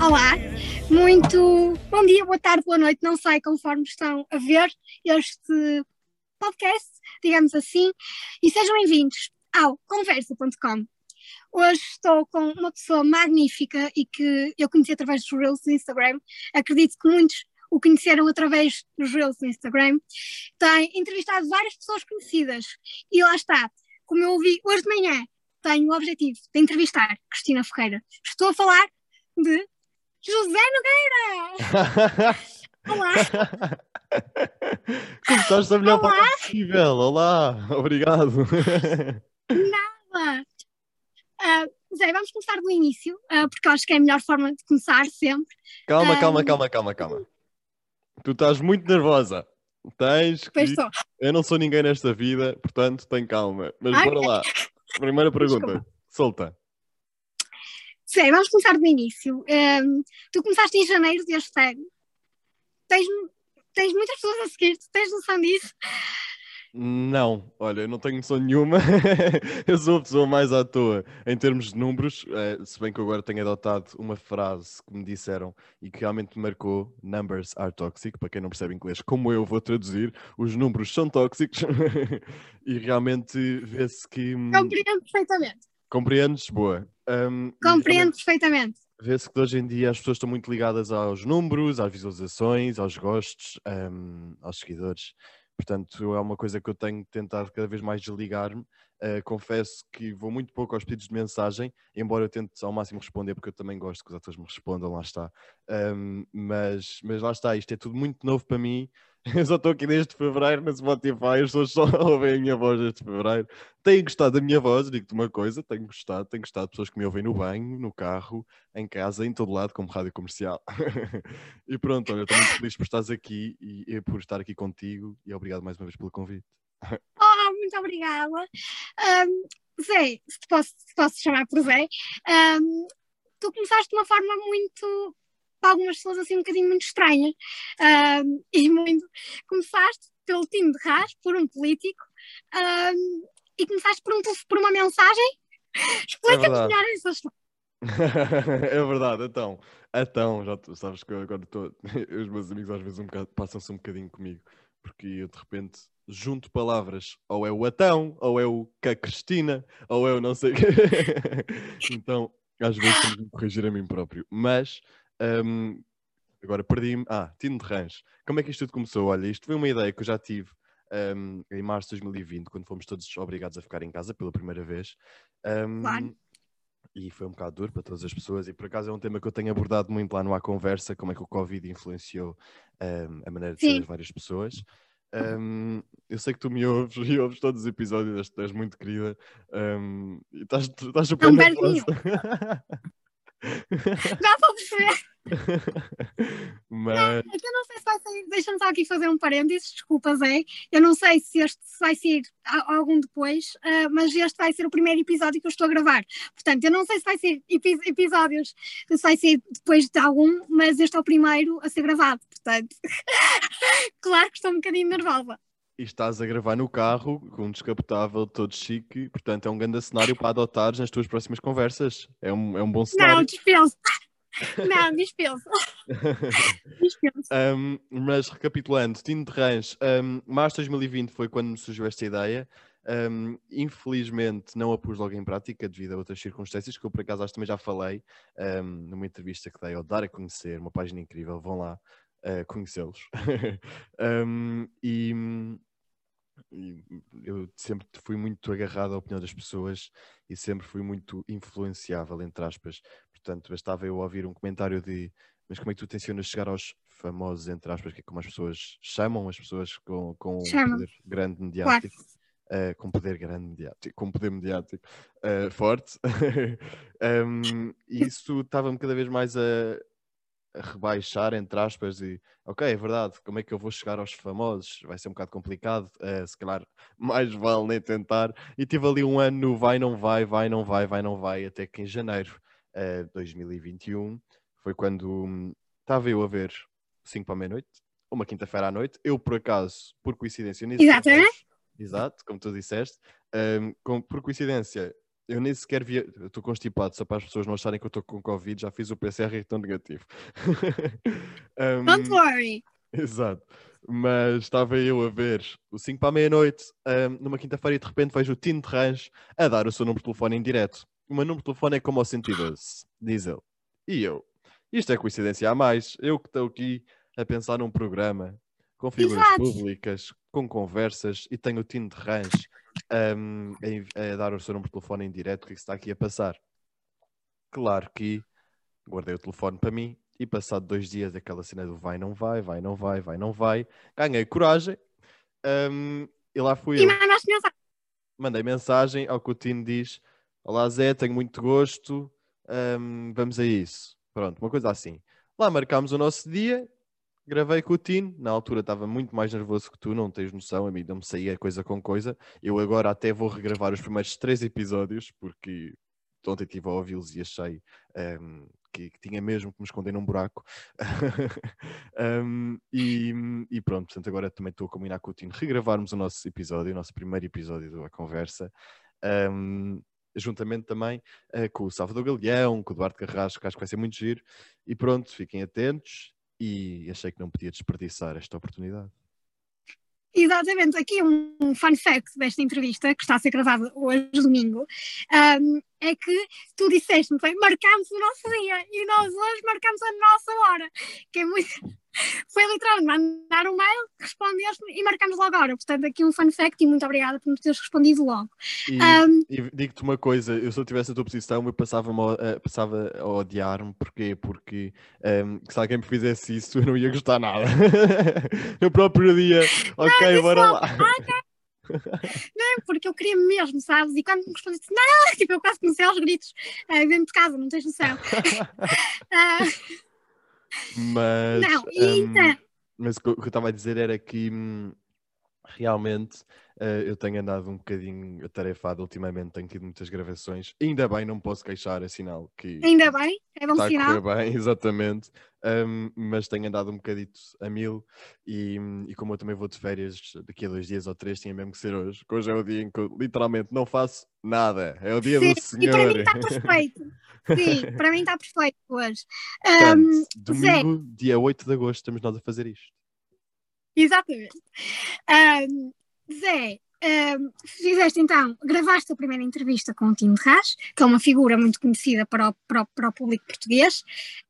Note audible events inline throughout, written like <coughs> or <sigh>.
Olá, muito bom dia, boa tarde, boa noite, não sei conforme estão a ver este podcast, digamos assim, e sejam bem-vindos ao conversa.com. Hoje estou com uma pessoa magnífica e que eu conheci através dos Reels do Instagram. Acredito que muitos o conheceram através dos Reels do Instagram. Tem entrevistado várias pessoas conhecidas e lá está, como eu ouvi hoje de manhã, tenho o objetivo de entrevistar Cristina Ferreira. Estou a falar de José Nogueira! <laughs> Olá! Começaste a melhor Olá. forma possível. Olá, obrigado. Nada! Ah, Zé, vamos começar do início, ah, porque acho que é a melhor forma de começar sempre. Calma, Ahm. calma, calma, calma, calma. Tu estás muito nervosa. Tens que... Eu não sou ninguém nesta vida, portanto, tem calma. Mas bora lá. <laughs> Primeira pergunta. Solta. Zé, vamos começar do início. Ahm, tu começaste em janeiro deste ano. Tens, tens muitas pessoas a seguir, tu tens noção disso? Não, olha, eu não tenho noção nenhuma. <laughs> eu sou a pessoa mais à toa em termos de números, eh, se bem que eu agora tenho adotado uma frase que me disseram e que realmente me marcou: Numbers are toxic. Para quem não percebe inglês, como eu vou traduzir, os números são tóxicos <laughs> e realmente vê-se que. hum, Compreendo perfeitamente. Compreendes? Boa. E Compreendo perfeitamente. Vê-se que hoje em dia as pessoas estão muito ligadas aos números, às visualizações, aos gostos, hum, aos seguidores. Portanto, é uma coisa que eu tenho tentado cada vez mais desligar-me. Uh, confesso que vou muito pouco aos pedidos de mensagem, embora eu tente ao máximo responder, porque eu também gosto que os atores me respondam, lá está. Um, mas, mas lá está, isto é tudo muito novo para mim. Eu só estou aqui desde fevereiro no Spotify, as pessoas só <laughs> ouvem a minha voz desde fevereiro. Tenho gostado da minha voz, digo-te uma coisa, tenho gostado, tenho gostado de pessoas que me ouvem no banho, no carro, em casa, em todo lado, como rádio comercial. <laughs> e pronto, olha, estou muito feliz por estares aqui e, e por estar aqui contigo e obrigado mais uma vez pelo convite. <laughs> Oh, muito obrigada. Ahm, Zé, se te posso, posso chamar por Zé, ahm, tu começaste de uma forma muito, para algumas pessoas assim, um bocadinho muito estranha. Ahm, <laughs> e muito. Começaste pelo time de Rás, por um político, ahm, e começaste por, um, por uma mensagem. Explica-nos verdade. melhor essa história. <laughs> é verdade, então. Então, já tu sabes que eu agora estou. <laughs> Os meus amigos às vezes um passam-se um bocadinho comigo, porque eu de repente junto palavras, ou é o Atão, ou é o que a Cristina, ou é o não sei o quê. então, às vezes tenho que me corrigir a mim próprio. Mas hum, agora perdi-me. Ah, Tino de Rãs. Como é que isto tudo começou? Olha, isto foi uma ideia que eu já tive. hum, em março de 2020, quando fomos todos obrigados a ficar em casa pela primeira vez, Hum, Claro. e foi um bocado duro para todas as pessoas, e por acaso é um tema que eu tenho abordado muito lá no A Conversa, como é que o Covid influenciou hum, a maneira de ser das várias pessoas. Hum, eu sei que tu me ouves <laughs> e ouves todos os episódios, és- muito querida, hum, e estás, estás super Não nervosa. Já <laughs> a perceber. <laughs> Mas É eu não sei se vai sair. Deixa-me só aqui fazer um parênteses, desculpa, Zé. Eu não sei se este vai sair algum depois, ah, mas este vai ser o primeiro episódio que eu estou a gravar. Portanto, eu não sei se vai ser epi- episódios, se vai ser depois de algum, mas este é o primeiro a ser gravado. Portanto, <laughs> claro que estou um bocadinho nervosa. e estás a gravar no carro, com um descapotável todo chique, portanto é um grande cenário para adotares nas tuas próximas conversas. É um, é um bom Não, cenário. dispenso. <laughs> Não, dispenso. <laughs> Dispenso. Um, mas recapitulando, Tino de Rãs, um, março de 2020 foi quando me surgiu esta ideia. Um, infelizmente não a pus logo em prática devido a outras circunstâncias que eu por acaso acho que também já falei um, numa entrevista que dei ao Dar a Conhecer, uma página incrível, vão lá uh, conhecê-los. <laughs> E eu sempre fui muito agarrado à opinião das pessoas e sempre fui muito influenciável, entre aspas. Portanto, bastava eu ouvir um comentário de mas como é que tu tensionas chegar aos famosos, entre aspas, que é como as pessoas chamam as pessoas com, com um poder grande Claro. mediático, eh, com poder grande mediático, com poder mediático eh, forte, <laughs> Um, e isso estava-me cada vez mais a, a rebaixar, entre aspas, e ok, é verdade, como é que eu vou chegar aos famosos? Vai ser um bocado complicado, eh, se calhar mais vale nem tentar. E tive ali um ano no vai, não vai, vai, não vai, vai, não vai, até que em janeiro de 2021 foi quando hum, estava eu a ver 5 para a meia-noite, uma quinta-feira à noite. Eu, por acaso, por coincidência, nisso. Exatamente. Exato, como tu disseste. hum, com- por coincidência, eu nem sequer vi, estou constipado, só para as pessoas não acharem que eu estou com Covid, já fiz o PCR e estou negativo. <laughs> um, Don't worry. Exato. Mas estava eu a ver o 5 para a meia-noite, um, numa quinta-feira, e de repente vejo o Tino de Range a dar o seu número de telefone em direto. O meu número de telefone é como ao 112, diz ele. E eu, isto é coincidência a mais, eu que estou aqui a pensar num programa com figuras Exato. públicas, com conversas, e tenho o Tino de Range um, a, a, dar o seu número de telefone em direto, o que, é que está aqui a passar? Claro que guardei o telefone para mim e passado dois dias aquela cena do vai, não vai, vai, não vai, vai, não vai, ganhei coragem um, e lá fui e eu. Mandei mensagem ao que o Tino diz: Olá Zé, tenho muito gosto, um, vamos a isso. Pronto, uma coisa assim. Lá marcámos o nosso dia, gravei com o Tino, na altura estava muito mais nervoso que tu, não tens noção, a mim não me saía coisa com coisa. Eu agora até vou regravar os primeiros três episódios, porque ontem estive a ouvi-los e achei um, que, que, tinha mesmo que me esconder num buraco. <laughs> um, e, e, pronto, portanto, agora também estou a combinar com o Tino regravarmos o nosso episódio, o nosso primeiro episódio da conversa. Um, juntamente também uh, com o Salvador Galeão, com o Eduardo Carrasco, que acho que vai ser muito giro. E pronto, fiquem atentos e achei que não podia desperdiçar esta oportunidade. Exatamente, aqui um fun fact desta entrevista, que está a ser gravada hoje, domingo, um, é que tu disseste-me, marcámos o nosso dia e nós hoje marcámos a nossa hora, que é muito. Foi literalmente mandar um mail, respondeste e marcámos logo a hora. Portanto, aqui um fun fact e muito obrigada por nos teres respondido logo. E, um, e digo-te uma coisa: eu se eu tivesse a tua posição, eu passava, a, passava a odiar-me. Porquê? Porque um, se alguém me fizesse isso, eu não ia gostar nada. <laughs> no próprio dia, ok, bora lá. não, porque eu queria mesmo, sabes? E quando me respondeu, disse, não, tipo, eu quase comecei aos gritos uh, dentro de casa, não tens noção. uh, <laughs> mas, não, um, mas o que eu estava a dizer era que hum, realmente uh, eu tenho andado um bocadinho atarefado ultimamente, tenho tido muitas gravações. Ainda bem, não posso queixar, é sinal que. Ainda bem, é bom está sinal. A bem, <laughs> exatamente. Um, mas tenho andado um bocadito a mil e, e, como eu também vou de férias daqui a dois dias ou três, tinha mesmo que ser hoje. Hoje é o dia em que eu literalmente não faço nada. É o dia Sim, do Senhor. E para mim está perfeito. Sim, <laughs> para mim está perfeito hoje. Portanto, um, domingo, Zé, dia 8 de agosto, estamos nós a fazer isto. Exatamente. Um, Zé, um, fizeste então, gravaste a primeira entrevista com o Tim de Ras, que é uma figura muito conhecida para o, para o, para o público português.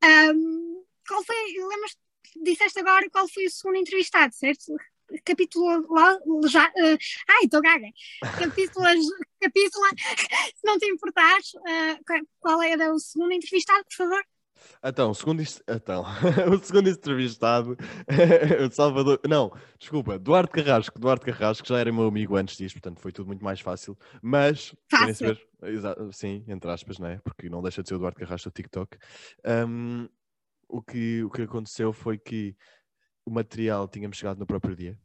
Um, qual foi, lembras, disseste agora qual foi o segundo entrevistado, certo? Capítulo lá, já, uh, ai, estou gaga. Capítulo, <laughs> capítulo, se não te importares, uh, qual era o segundo entrevistado, por favor? Então, o segundo, então, <laughs> o segundo entrevistado, <laughs> o Salvador, não, desculpa, Duarte Carrasco, Duarte Carrasco já era meu amigo antes disso, portanto foi tudo muito mais fácil, mas, fácil. Saber, sim, entre aspas, né? porque não deixa de ser o Duarte Carrasco do TikTok, um, o, que, o que aconteceu foi que o material tínhamos chegado no próprio dia,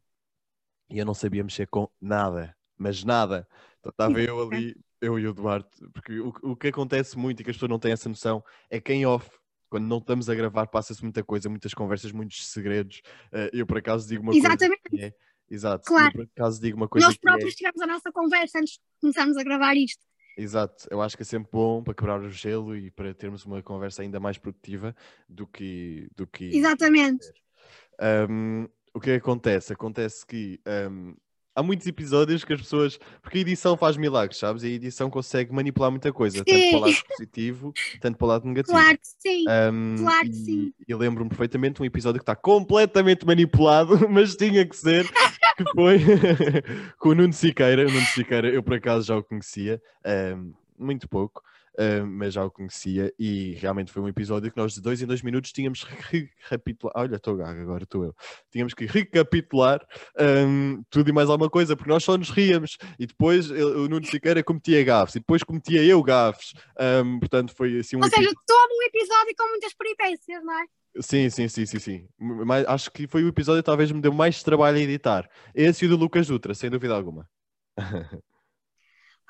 e eu não sabia mexer com nada, mas nada, então estava eu ali, eu e o Duarte, porque o, o que acontece muito e que as pessoas não têm essa noção é que em off quando não estamos a gravar, passa-se muita coisa, muitas conversas, muitos segredos. Eu, por acaso, digo uma Exatamente. coisa. É, exato. Claro. Eu, por acaso, digo uma coisa. Nós próprios é... tivemos a nossa conversa antes de começarmos a gravar isto. Exato, eu acho que é sempre bom para quebrar o gelo e para termos uma conversa ainda mais produtiva do que. Do que Exatamente. Um, o que acontece? Acontece que um, há muitos episódios que as pessoas. Porque a edição faz milagres, sabes? E a edição consegue manipular muita coisa, sim. tanto para o lado positivo, tanto para o lado negativo. Claro que sim. Um, claro que e, sim. E lembro-me perfeitamente de um episódio que está completamente manipulado, <laughs> mas tinha que ser, que foi <laughs> com o Nuno Siqueira. O Nuno Siqueira, eu por acaso já o conhecia, um, muito pouco uh, mas já o conhecia e realmente foi um episódio que nós de dois em dois minutos tínhamos <laughs> que recapitular. Olha, estou gaga, agora estou eu. Tínhamos que recapitular um, tudo e mais alguma coisa, porque nós só nos ríamos e depois o Nuno Siqueira cometia gafes e depois cometia eu gafes. Um, portanto, foi assim um. Ou seja, todo um episódio com muitas peripécias, não é? Sim, sim, sim, sim, sim. Mas acho que foi o episódio que talvez me deu mais trabalho a editar. Esse e o do Lucas Dutra, sem dúvida alguma. <laughs>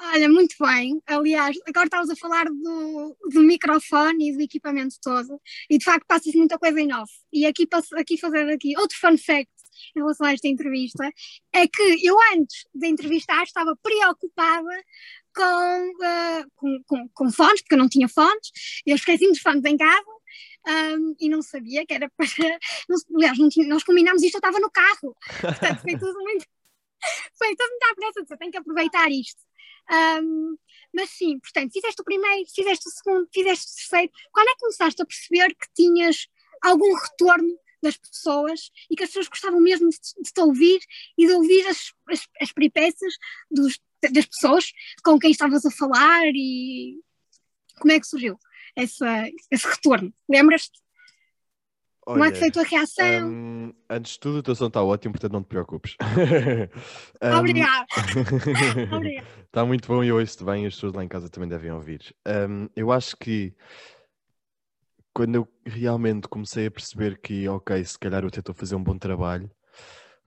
Olha, muito bem. Aliás, agora estavas a falar do, do microfone e do equipamento todo, e de facto passa-se muita coisa em off. E aqui, aqui fazer aqui outro fun fact em relação a esta entrevista, é que eu antes de entrevistar estava preocupada com, uh, com, com, com, fones, porque eu não tinha fones, eu esqueci dos fones em casa um, e não sabia que era <laughs> para. aliás, nós combinámos isto, eu estava no carro, portanto foi tudo muito. <laughs> foi tudo muito à pressa, eu tenho que aproveitar isto. Um, mas sim, portanto, fizeste o primeiro, fizeste o segundo, fizeste o terceiro. Quando é que começaste a perceber que tinhas algum retorno das pessoas e que as pessoas gostavam mesmo de, te ouvir e de ouvir as, as, as peripécias dos, das pessoas com quem estavas a falar e como é que surgiu essa, esse retorno? Lembras-te? Como é que foi a tua reação? Um, antes de tudo, o teu som está ótimo, portanto não te preocupes. <laughs> um, Obrigada. <laughs> Está muito bom e eu ouço-te bem as pessoas lá em casa também devem ouvir. Um, eu acho que quando eu realmente comecei a perceber que, ok, se calhar eu tentou fazer um bom trabalho,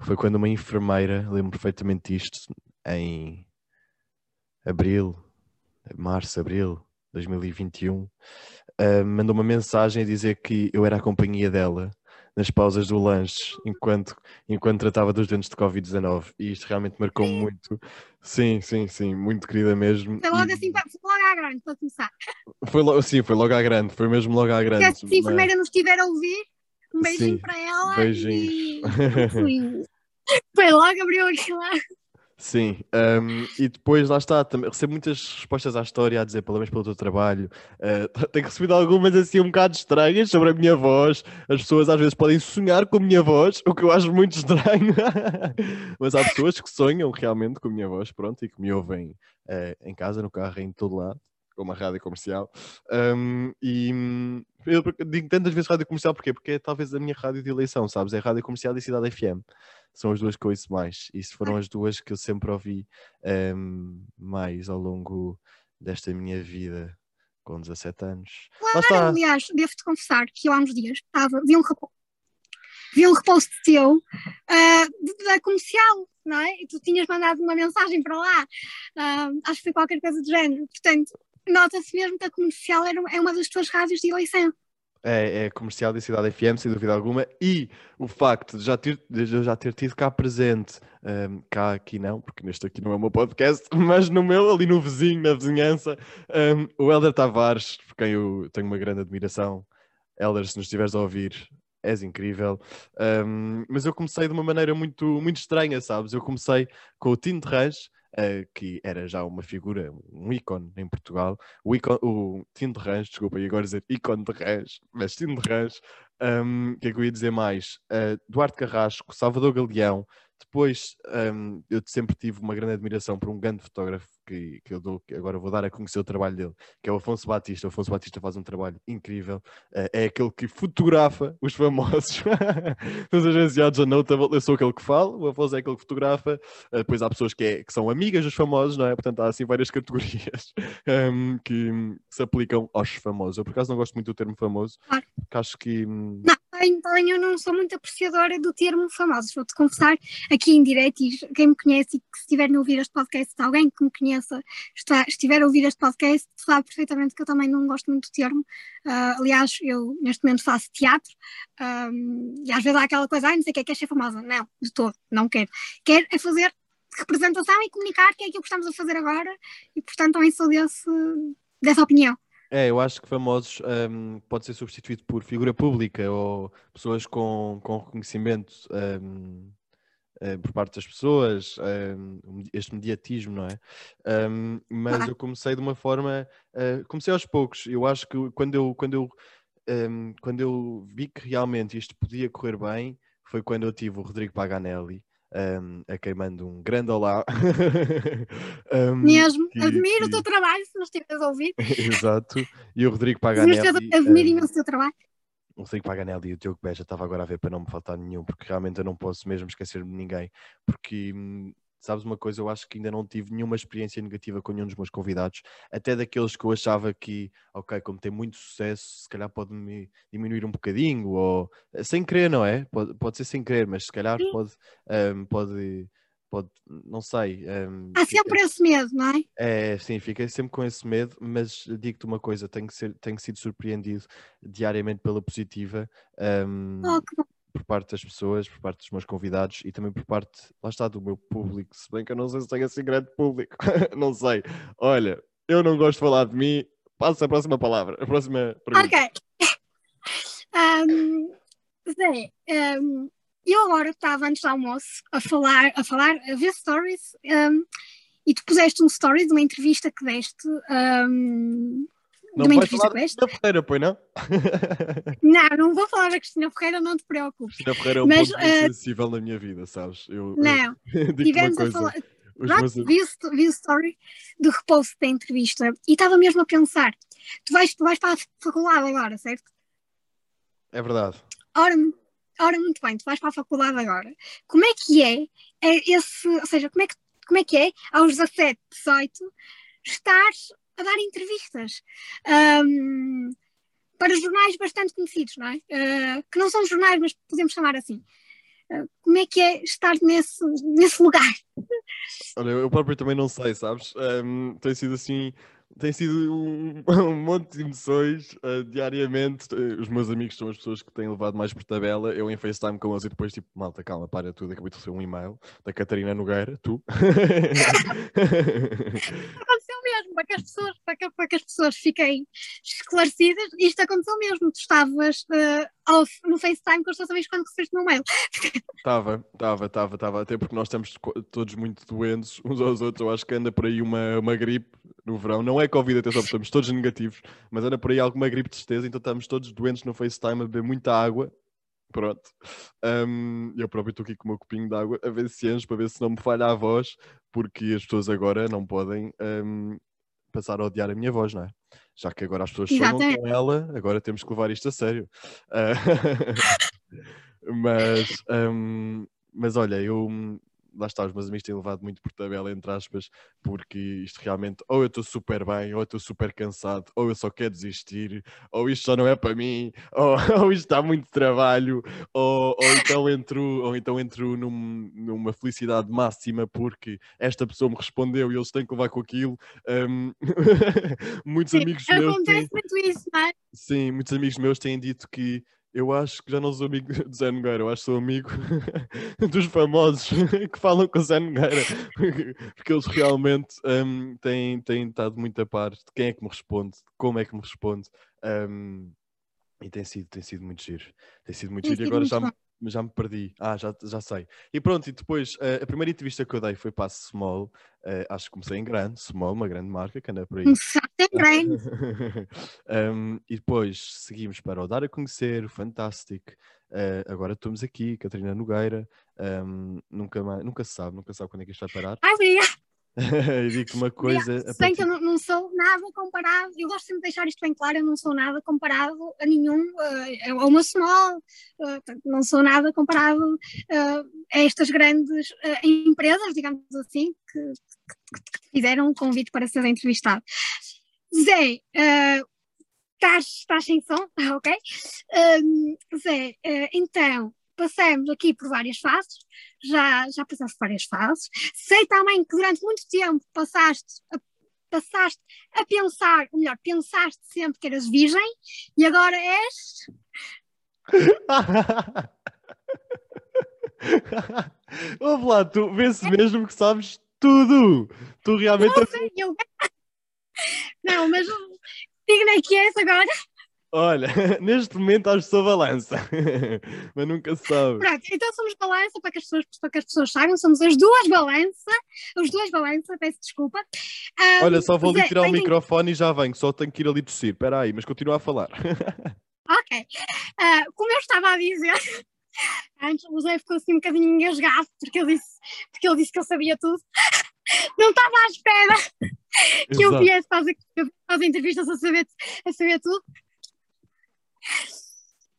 foi quando uma enfermeira, lembro perfeitamente disto, em abril, março, abril de 2021, uh, mandou uma mensagem a dizer que eu era a companhia dela nas pausas do lanche enquanto, enquanto tratava dos dentes de Covid-19 e isto realmente marcou-me muito. Sim, sim, sim, muito querida mesmo. Foi logo e... assim, foi logo à grande, para começar. Foi logo, sim, foi logo à grande, foi mesmo logo à grande. Se a enfermeira mas... nos estiver a ouvir, um beijinho sim, para ela. Beijinhos. <laughs> E... foi logo, abriu aquilo lá. Sim, um, e depois lá está, também, recebo muitas respostas à história a dizer parabéns pelo teu trabalho. Uh, <laughs> tenho recebido algumas assim um bocado estranhas sobre a minha voz. As pessoas às vezes podem sonhar com a minha voz, o que eu acho muito estranho. <laughs> Mas há pessoas que sonham realmente com a minha voz, pronto, e que me ouvem uh, em casa, no carro, em todo lado, como a rádio comercial. Um, e eu digo tantas vezes rádio comercial porque Porque é talvez a minha rádio de eleição, sabes? É rádio comercial e Cidade FM são as duas que eu ouço mais. E foram as duas que eu sempre ouvi um, ehm, mais ao longo desta minha vida com 17 anos. Claro, aliás, devo-te confessar que eu há uns dias estava, vi um vi um repost teu uh, da comercial, não é? E tu tinhas mandado uma mensagem para lá, uh, acho que foi qualquer coisa do género. Portanto, nota-se mesmo que a comercial era, é uma das tuas rádios de eleição é, é comercial da Cidade FM, sem dúvida alguma, e o facto de já ter, de já ter tido cá presente, um, cá aqui não, porque neste aqui não é o meu podcast, <laughs> mas no meu, ali no vizinho, na vizinhança, um, o Helder Tavares, por quem eu tenho uma grande admiração. Helder, se nos estiveres a ouvir, és incrível. Um, mas eu comecei de uma maneira muito, muito estranha, sabes? Eu comecei com o Tino Terrange, uh, que era já uma figura, um ícone em Portugal. O, ícone, o Tino de Rãs, desculpa, e agora dizer ícone de Rãs, mas Tino de Rãs. O um, que é que eu ia dizer mais? Uh, Duarte Carrasco, Salvador Galeão. Depois, um, eu sempre tive uma grande admiração por um grande fotógrafo que, que eu dou, que agora vou dar a conhecer o trabalho dele, que é o Afonso Batista. O Afonso Batista faz um trabalho incrível. Uh, é aquele que fotografa os famosos. <laughs> Nos agenciados a Notable, eu sou aquele que fala, o Afonso é aquele que fotografa. Uh, depois há pessoas que, é, que, são amigas dos famosos, não é? Portanto, há assim várias <laughs> categorias um, que, que, se aplicam aos famosos. Eu, por acaso, não gosto muito do termo famoso, porque acho que. Hum, não então eu não sou muito apreciadora do termo famosos, vou-te confessar aqui em direto, e quem me conhece e que estiver a ouvir este podcast, alguém que me conheça, está, estiver a ouvir este podcast, sabe perfeitamente que eu também não gosto muito do termo. Uh, aliás, eu neste momento faço teatro um, e às vezes há aquela coisa, ah, não sei o que é, quer ser famosa. Não, de todo, não quero. Quero é fazer representação e comunicar que é aquilo que estamos a fazer agora e portanto também sou desse, dessa opinião. É, eu acho que famosos um, pode ser substituído por figura pública ou pessoas com, com reconhecimento um, uh, por parte das pessoas, um, este mediatismo, não é? Mas eu comecei de uma forma, uh, comecei aos poucos. Eu acho que quando eu, quando eu, quando eu vi que realmente isto podia correr bem, foi quando eu tive o Rodrigo Paganelli um, a quem mando um grande olá. <laughs> um, Mesmo, que, admiro que... o teu trabalho, se nos estiveres a ouvir. <laughs> Exato, e o Rodrigo Paganelli. Admiro imenso o teu trabalho. O Rodrigo Paganelli e o Diogo Beja estava agora a ver para não me faltar nenhum, porque realmente eu não posso mesmo esquecer de ninguém, porque hum, sabes uma coisa, eu acho que ainda não tive nenhuma experiência negativa com nenhum dos meus convidados, até daqueles que eu achava que, ok, como tem muito sucesso, se calhar pode-me diminuir um bocadinho, ou sem querer, não é? Pode, pode ser sem querer, mas se calhar pode, um, pode, pode, não sei. Um, Há sempre fica... esse medo, não é? É, sim, fiquei sempre com esse medo, mas digo-te uma coisa, tenho, ser, tenho sido surpreendido diariamente pela positiva. Um, oh, que bom por parte das pessoas, por parte dos meus convidados e também por parte, lá está, do meu público. Se bem que eu não sei se tenho assim grande público, <laughs> não sei. Olha, eu não gosto de falar de mim. Passa a próxima palavra, a próxima pergunta. Ok. <laughs> um, Zé, um, eu agora estava antes do almoço a falar, a falar, a ver stories um, e tu puseste um story de uma entrevista que deste. Um, não de uma vais falar da Cristina Ferreira, pois não? não, não vou falar da Cristina Ferreira, não te preocupes. Cristina Ferreira é um Mas, ponto uh, sensível na minha vida, sabes? Eu, não, <laughs> eu tivemos a falar. Meus... Vi, vi o story do repost da entrevista e estava mesmo a pensar: tu vais, tu vais para a faculdade agora, certo? É verdade. Ora, ora, muito bem, tu vais para a faculdade agora. Como é que é, é esse, ou seja, como é que, como é, que é aos 17, 18, estar a dar entrevistas um, para jornais bastante conhecidos, não é? Uh, que não são jornais, mas podemos chamar assim. Uh, como é que é estar nesse, nesse lugar? Olha, eu próprio também não sei, sabes? Um, tem sido assim tem sido um, <laughs> um, monte de emoções uh, diariamente. Uh, os meus amigos são as pessoas que têm levado mais por tabela. Eu em FaceTime com eles e depois, tipo, malta, calma, para tudo. Acabei de receber um e-mail da Catarina Nogueira, tu. <laughs> <laughs> para que, as pessoas, para, que, para que as pessoas fiquem esclarecidas. Isto aconteceu mesmo. Tu estavas uh, ao, no FaceTime com os teus amigos quando recebeste o meu mail. Estava, estava, estava, estava. Até porque nós estamos todos muito doentes uns aos outros. Eu acho que anda por aí uma, uma gripe no verão. Não é Covid, atenção, estamos todos negativos, mas anda por aí alguma gripe de certeza, então estamos todos doentes no FaceTime a beber muita água. Pronto. Um, eu próprio estou aqui com o meu copinho de água a ver se enche, para ver se não me falha a voz, porque as pessoas agora não podem um, passar a odiar a minha voz, não é? Já que agora as pessoas sonham com ela, agora temos que levar isto a sério. Uh, <laughs> mas, um, mas olha, eu lá está, os meus amigos têm levado muito por tabela, entre aspas, porque isto realmente, ou eu estou super bem, ou eu estou super cansado, ou eu só quero desistir, ou isto só não é para mim, <laughs> ou, ou isto está muito trabalho, ou, ou então entro, ou então entro num, numa felicidade máxima porque esta pessoa me respondeu e eles têm que levar com aquilo. Um, <laughs> muitos amigos meus. Acontece têm... muito isso, não é? Sim, muitos amigos meus têm dito que eu acho que já não sou amigo <laughs> de Zé Nogueira, eu acho que sou amigo <laughs> dos famosos <laughs> que falam com o Zé Nogueira, porque eles realmente um, têm, têm estado muito a par de quem é que me responde, como é que me responde, um, e tem sido, tem sido muito giro. Tem sido muito tem giro e agora já me, já me perdi. Ah, já, já sei. E pronto, e depois, uh, a primeira entrevista que eu dei foi para a Small, uh, acho que comecei em grande, Small, uma grande marca que anda por aí. Começaste <laughs> grande. um, e depois seguimos para o Dar a Conhecer, o Fantastic. Uh, agora estamos aqui, Catarina Nogueira. Um, nunca, mais, nunca se sabe, nunca sabe quando é que isto vai parar. Ai, obrigada. <laughs> digo uma coisa. Sei partir... que eu não, não, sou nada comparado, eu gosto sempre de deixar isto bem claro, eu não sou nada comparado a nenhum, uh, a uma small, uh, não sou nada comparado uh, a estas grandes empresas, digamos assim, que, que, que, fizeram um convite para ser entrevistado. Zé, estás, estás sem som, <laughs> ok? Zé, então, passamos aqui por várias fases, já, já passaste por várias fases. Sei também que durante muito tempo passaste a, passaste a pensar, ou melhor, pensaste sempre que eras virgem e agora és. <laughs> Ouve lá, tu vê-se mesmo que sabes tudo. Tu realmente. Não, sei, eu... não mas digna é que és agora. Olha, <laughs> neste momento acho que sou balança, <laughs> mas nunca se sabe. Pronto, então somos balança para que as pessoas, para que as pessoas saibam, somos as duas balança, os dois balança, peço desculpa. Um, Olha, só vou ali tirar o microfone e já venho, só tenho que ir ali tossir, espera aí, mas continua a falar. <laughs> ok, uh, como eu estava a dizer, antes o Zé ficou assim um bocadinho engasgado, porque ele disse, porque ele disse que eu sabia tudo. Não estava à espera <laughs> que Exato. eu as, para as entrevistas a saber, a saber tudo.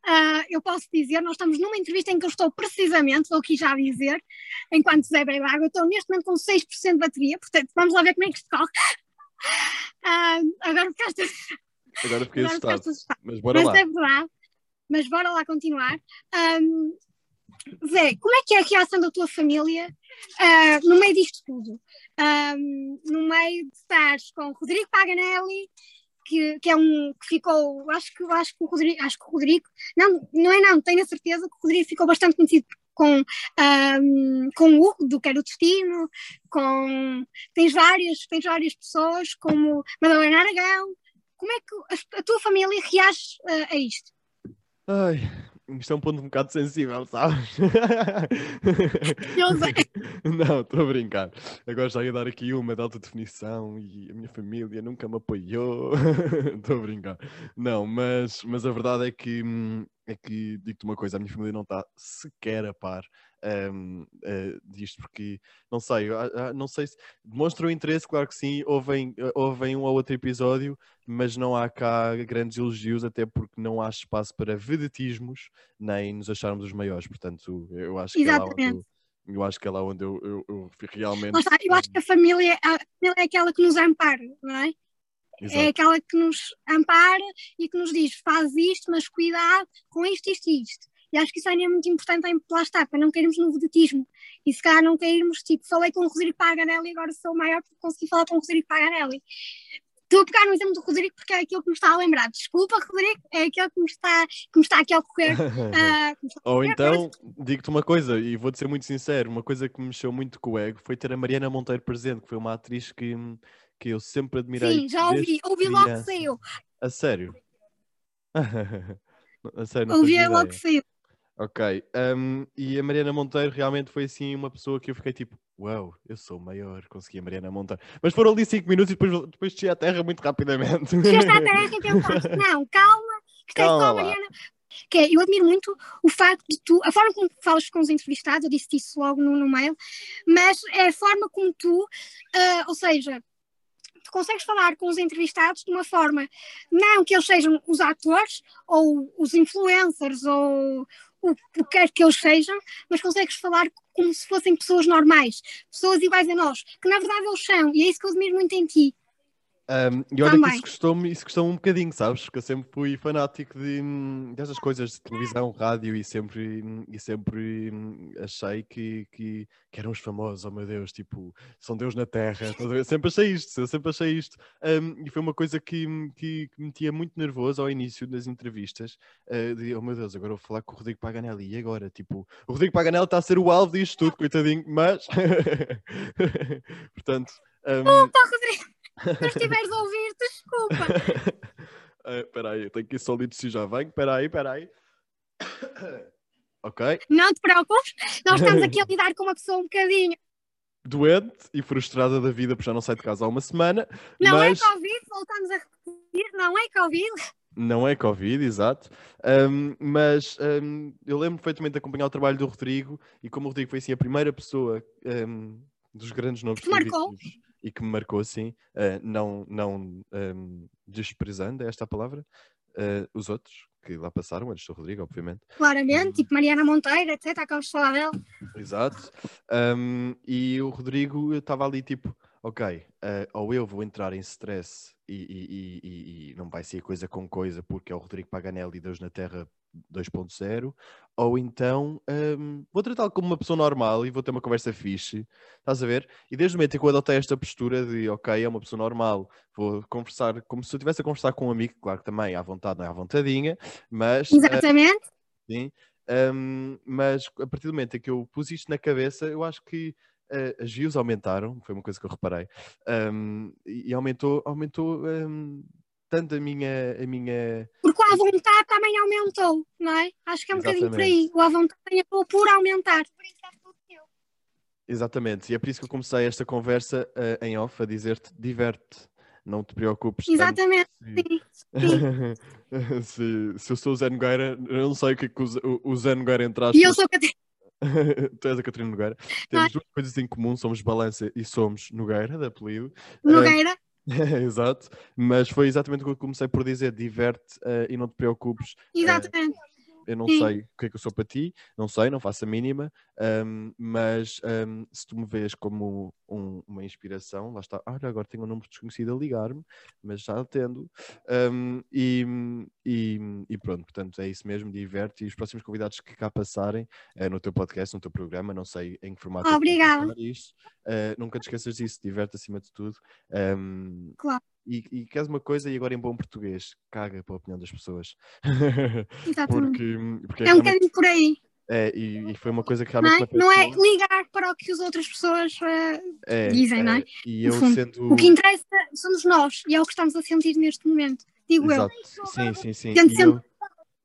Uh, eu posso dizer, nós estamos numa entrevista em que eu estou precisamente, vou aqui já dizer, enquanto Zé água, eu estou neste momento com 6% de bateria, portanto vamos lá ver como é que isto corre. Uh, agora ficaste. Agora fiquei agora assustado. assustado. Mas bora mas lá. É verdade. Mas bora lá continuar. Um, Zé, como é que é a reação da tua família uh, no meio disto tudo? Um, no meio de estar com Rodrigo Paganelli que, que é um que ficou, acho que, acho que o Rodrigo, acho que o Rodrigo, não, não é não, tenho a certeza que o Rodrigo ficou bastante conhecido com, um, com o Hugo, do Quero Destino, com tens várias, tens várias pessoas, como Madalena Aragão. Como é que a, a tua família reage uh, a isto? Ai, isto é um ponto um bocado sensível, sabes? Eu sei. <laughs> Não, estou a brincar. Agora já ia dar aqui uma de alta definição e a minha família nunca me apoiou. <laughs> Estou a brincar. Não, mas, mas a verdade é que, hum, é que digo-te uma coisa, a minha família não está sequer a par um, uh, eh, disto, porque não sei, uh, não sei se demonstram interesse, claro que sim, ouvem, ouvem um ou outro episódio, mas não há cá grandes elogios, até porque não há espaço para vedetismos, nem nos acharmos os maiores, portanto, eu acho que Exatamente. é lá onde eu, acho que é lá onde eu, eu, eu realmente. Eu acho que a família, a família é aquela que nos ampara, não é? é Exato. É aquela que nos ampara e que nos diz: faz isto, mas cuidado com isto, isto e isto. E acho que isso ainda é muito importante lá está, para não cairmos no vedetismo. E se calhar não cairmos, tipo, falei com o Rodrigo Paganelli e agora sou maior porque consegui falar com o Rodrigo Paganelli. Estou a pegar no exemplo do Rodrigo porque é aquilo que me está a lembrar. Desculpa, Rodrigo, é aquilo que me está, que me está aqui a ocorrer. <laughs> Uh, Ou então, digo-te uma coisa, e vou-te ser muito sincero, uma coisa que me mexeu muito com o ego foi ter a Mariana Monteiro presente, que foi uma atriz que, que eu sempre admirei. Sim, já ouvi, ouvi logo que saiu. A sério? <laughs> a sério, não Ouvi logo que saiu. Ok. Um, e a Mariana Monteiro realmente foi assim uma pessoa que eu fiquei tipo, uau, wow, eu sou maior, consegui a Mariana Monteiro. Mas foram ali 5 minutos e depois, depois desci à terra muito rapidamente. Desci à terra e pensaste, <laughs> não, calma, que calma a Mariana. Que é, eu admiro muito o facto de tu, a forma como falas com os entrevistados, eu disse isso logo no, no mail, mas é a forma como tu, uh, ou seja, tu consegues falar com os entrevistados de uma forma, não que eles sejam os atores ou os influencers ou o que quer que eles sejam, mas consegues falar como se fossem pessoas normais, pessoas iguais a nós, que na verdade eles são, e é isso que eu admiro muito em ti. Um, e olha Também. que isso custou-me isso custou um bocadinho, sabes? Porque eu sempre fui fanático de, destas coisas de televisão, rádio e sempre, e sempre achei que, que, que eram os famosos, oh meu Deus, tipo, são Deus na Terra. Eu sempre achei isto, eu sempre achei isto. Um, e foi uma coisa que, que, que, me tinha muito nervoso ao início das entrevistas. Uh, de, oh meu Deus, agora vou falar com o Rodrigo Paganelli. E agora? Tipo, o Rodrigo Paganelli está a ser o alvo disto tudo, coitadinho, mas. <laughs> Portanto. Um... Opa, Rodrigo! Se estiveres a ouvir, desculpa. <laughs> Espera aí, tenho que ir só se já venho. Espera aí, espera aí. <coughs> ok. Não te preocupes, nós estamos aqui a lidar com uma pessoa um bocadinho doente e frustrada da vida porque já não sai de casa há uma semana. Não é mas... é Covid, voltamos a repetir, não é Covid. Não é Covid, exato. Um, mas um, eu lembro perfeitamente de acompanhar o trabalho do Rodrigo e como o Rodrigo foi assim a primeira pessoa um, dos grandes novos marcou e que me marcou assim, uh, não, não um, ehm, desprezando esta palavra, uh, os outros que lá passaram, antes do Rodrigo, obviamente. Claramente, tipo Mariana Monteiro, etc. Acabamos de falar dela. Exato. Um, e o Rodrigo estava ali tipo, ok, uh, ou eu vou entrar em stress e, e, e, e, não vai ser coisa com coisa porque é o Rodrigo Paganelli Deus na Terra 2.0, ou então um, vou tratá-lo como uma pessoa normal e vou ter uma conversa fixe, estás a ver? E desde o momento em que eu adotei esta postura de ok, é uma pessoa normal, vou conversar como se eu estivesse a conversar com um amigo, claro que também à vontade, não é à vontadinha, mas. Exatamente. Uh, sim. Um, mas a partir do momento em que eu pus isto na cabeça, eu acho que uh, as views aumentaram, foi uma coisa que eu reparei, um, e aumentou, aumentou um, tanto a minha, a minha. Porque a vontade também aumentou, não é? Acho que é um Exatamente. bocadinho por aí. O a vontade acabou por aumentar. Exatamente, e é por isso que eu comecei esta conversa uh, em off a dizer-te diverte, não te preocupes. Exatamente, se... <laughs> se, se eu sou o Zé Nogueira, eu não sei o que é que o, o Zé Nogueira entraste. E eu sou Catarina. <laughs> tu és a Catarina Nogueira. Temos ah. duas coisas em comum, somos Balança e somos Nogueira, de apelido. Nogueira. Uh, <laughs> Exato, mas foi exatamente o que eu comecei por dizer: diverte uh, e não te preocupes. Exatamente. Uh, eu não Sim. sei o que é que eu sou para ti, não sei, não faço a mínima, Um, mas um, se tu me vês como um, uma inspiração, lá está, olha, agora tenho um número desconhecido a ligar-me, mas já atendo. Um, e, e, e, pronto, portanto, é isso mesmo, diverte. E os próximos convidados que cá passarem é no teu podcast, no teu programa, não sei em que formato. É Obrigada. Isto, uh, nunca te esqueças disso, diverte acima de tudo. claro. E, e queres uma coisa, e agora em bom português, caga para a opinião das pessoas. <laughs> Porque, porque é, é um bocadinho por aí. É, e, e, foi uma coisa que realmente. Não é, não é ligar para o que as outras pessoas uh, é, dizem, não é? é? E eu sendo... O que interessa somos nós e é o que estamos a sentir neste momento, digo Exato. eu. Sim, sim, sim. Sempre... eu,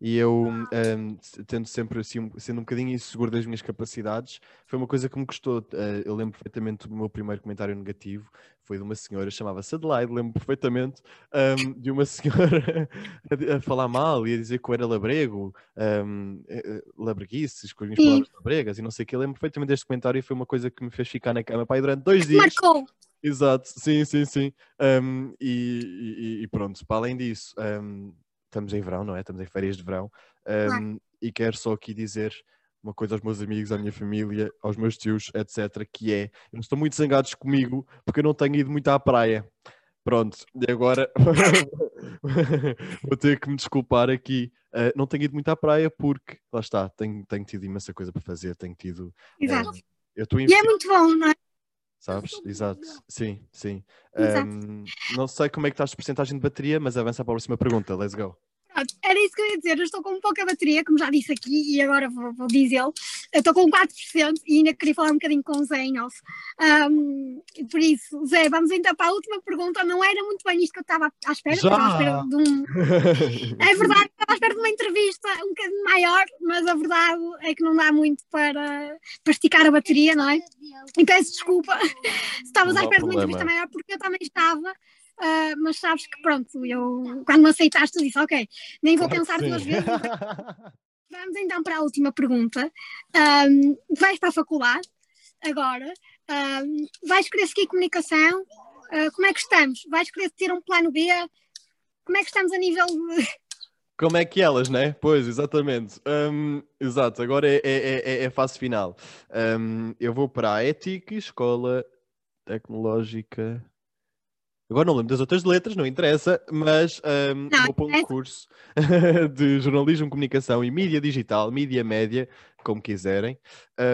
e eu, um, tendo sempre assim, sendo um bocadinho inseguro das minhas capacidades, foi uma coisa que me custou. Uh, eu lembro perfeitamente do meu primeiro comentário negativo, foi de uma senhora, chamava-se Adelaide, lembro perfeitamente, um, de uma <laughs> senhora a, a, falar mal e a dizer que eu era labrego, um, eh, eh, labreguices, com as minhas palavras labregas e não sei o que. Eu lembro perfeitamente deste comentário e foi uma coisa que me fez ficar na cama pai, durante dois dias. Marcou! Exato, sim, sim, sim. Um, e, e, e, pronto, para além disso, um, estamos em verão, não é? Estamos em férias de verão. Um, e quero só aqui dizer uma coisa aos meus amigos, à minha família, aos meus tios, etc., que é, eles estão muito zangados comigo porque eu não tenho ido muito à praia. Pronto, e agora <laughs> vou ter que me desculpar aqui. Uh, não tenho ido muito à praia porque, lá está, tenho, tenho tido imensa coisa para fazer, tenho tido... Exato. Eu estou e é muito bom, não é? Sabes? Exato. Sim, sim. Um, não sei como é que estás de porcentagem de bateria, mas avança para a próxima pergunta. Let's go. Pronto, era isso que eu ia dizer. Eu estou com pouca bateria, como já disse aqui, e agora vou, vou dizê-lo. Eu estou com 4% e ainda queria falar um bocadinho com o Zé em off. Um, por isso, Zé, vamos então para a última pergunta. Não era muito bem isto que eu estava à espera. Estava à espera de um... <laughs> é verdade, estava à espera de uma entrevista um bocadinho maior, mas a verdade é que não dá muito para, para esticar a bateria, não é? E peço desculpa <laughs> se estavas à espera de uma entrevista maior, porque eu também estava. Uh, mas sabes que pronto, eu quando me aceitaste eu disse, ok, nem vou pensar Sim. duas vezes. <laughs> Vamos então para a última pergunta. Um, vais para a faculdade agora, um, vais querer seguir comunicação? Uh, como é que estamos? Vais querer ter um plano B? Como é que estamos a nível de... <laughs> Como é que elas, né? Pois, exatamente. Um, exato, agora é, é, é, é fase final. Eu vou para a Ética, Escola Tecnológica Agora não lembro das outras letras, não interessa, mas um, não, vou para um curso <laughs> de jornalismo, comunicação e mídia digital, mídia média, como quiserem,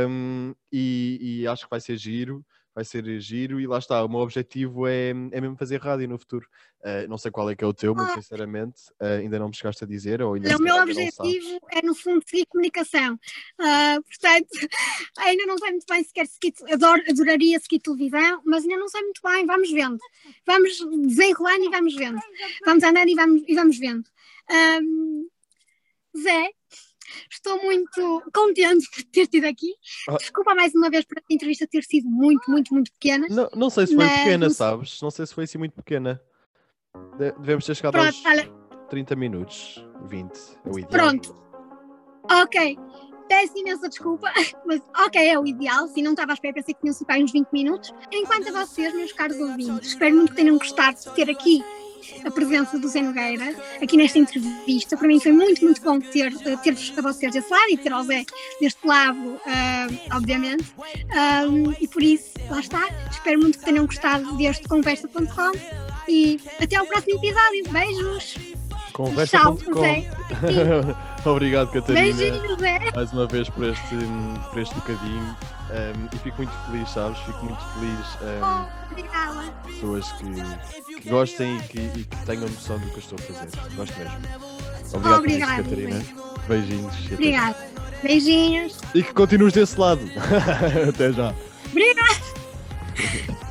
um, e, e, acho que vai ser giro vai ser giro e lá está, o meu objetivo é, é mesmo fazer rádio no futuro. Uh, não sei qual é que é o teu, muito ah. sinceramente, uh, ainda não me chegaste a dizer. Ou ainda o meu objetivo é, no fundo, seguir comunicação. Uh, portanto, <laughs> ainda não sei muito bem sequer seguir, adoro, adoraria seguir televisão, mas ainda não sei muito bem, vamos vendo. Vamos desenrolando e vamos vendo. Vamos andando e vamos, e vamos vendo. Um, Zé, Estou muito contente por ter tido aqui. Ah. Desculpa mais uma vez por a entrevista ter sido muito, muito, muito pequena. Não, não sei se foi mas... pequena, sabes? Não sei se foi assim muito pequena. Devemos ter chegado Pronto, aos olha... 30 minutos, 20, é o ideal. Pronto. Ok. Peço imensa desculpa, <laughs> mas ok, é o ideal. Se não estava à espera, pensei que tinham sido uns 20 minutos. Enquanto a vocês, meus caros ouvintes, espero muito que tenham gostado de ter aqui a presença do Zé Nogueira aqui nesta entrevista. Para mim foi muito, muito bom ter, ter-vos a vocês desse lado e ter ao Zé deste lado, uh, obviamente. Um, e por isso, lá está. Espero muito que tenham gostado deste conversa.com e até ao próximo episódio. Beijos! Conversa.com. <laughs> Obrigado, Catarina. Beijinhos, Zé. Mais uma vez por este, por este bocadinho. Um, e fico muito feliz, sabes? Fico muito feliz. Um, oh, obrigada. Pessoas que, que gostem e que, e que, tenham noção do que eu estou a fazer. Gosto mesmo. Obrigado, Obrigada, Catarina. Beijinhos. Obrigada. Beijinhos. E que continues desse lado. <laughs> Até já. Obrigada. <laughs>